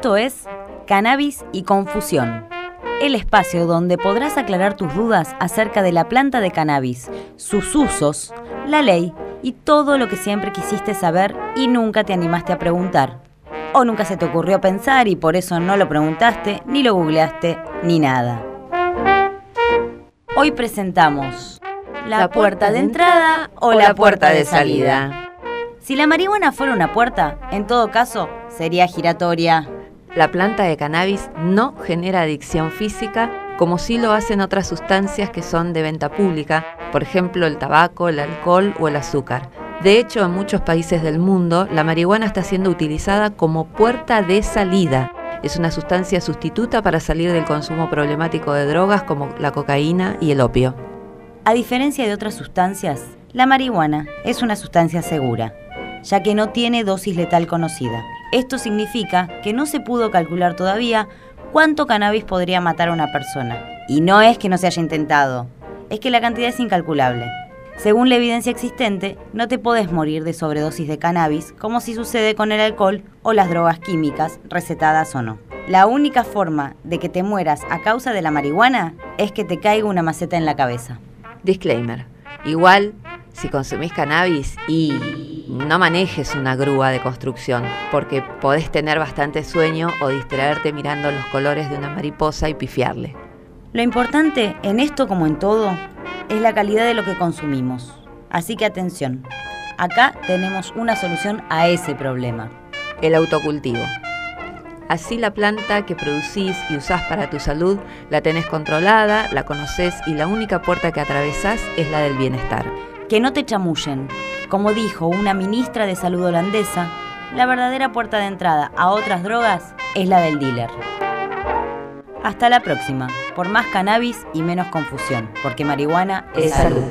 Esto es Cannabis y Confusión, el espacio donde podrás aclarar tus dudas acerca de la planta de cannabis, sus usos, la ley y todo lo que siempre quisiste saber y nunca te animaste a preguntar. O nunca se te ocurrió pensar y por eso no lo preguntaste, ni lo googleaste, ni nada. Hoy presentamos la, puerta de entrada o la puerta de salida. Si la marihuana fuera una puerta, en todo caso, sería giratoria. La planta de cannabis no genera adicción física como sí lo hacen otras sustancias que son de venta pública, por ejemplo el tabaco, el alcohol o el azúcar. De hecho, en muchos países del mundo, la marihuana está siendo utilizada como puerta de salida. Es una sustancia sustituta para salir del consumo problemático de drogas como la cocaína y el opio. A diferencia de otras sustancias, la marihuana es una sustancia segura, ya que no tiene dosis letal conocida. Esto significa que no se pudo calcular todavía cuánto cannabis podría matar a una persona. Y no es que no se haya intentado, es que la cantidad es incalculable. Según la evidencia existente, no te podés morir de sobredosis de cannabis como si sucede con el alcohol o las drogas químicas, recetadas o no. La única forma de que te mueras a causa de la marihuana es que te caiga una maceta en la cabeza. Disclaimer. Igual, si consumís cannabis y no manejes una grúa de construcción, porque podés tener bastante sueño o distraerte mirando los colores de una mariposa y pifiarle. Lo importante en esto como en todo es la calidad de lo que consumimos. Así que atención, acá tenemos una solución a ese problema. El autocultivo. Así la planta que producís y usás para tu salud la tenés controlada, la conoces y la única puerta que atravesás es la del bienestar. Que no te chamullen. Como dijo una ministra de salud holandesa, la verdadera puerta de entrada a otras drogas es la del dealer. Hasta la próxima, por más cannabis y menos confusión, porque marihuana es salud.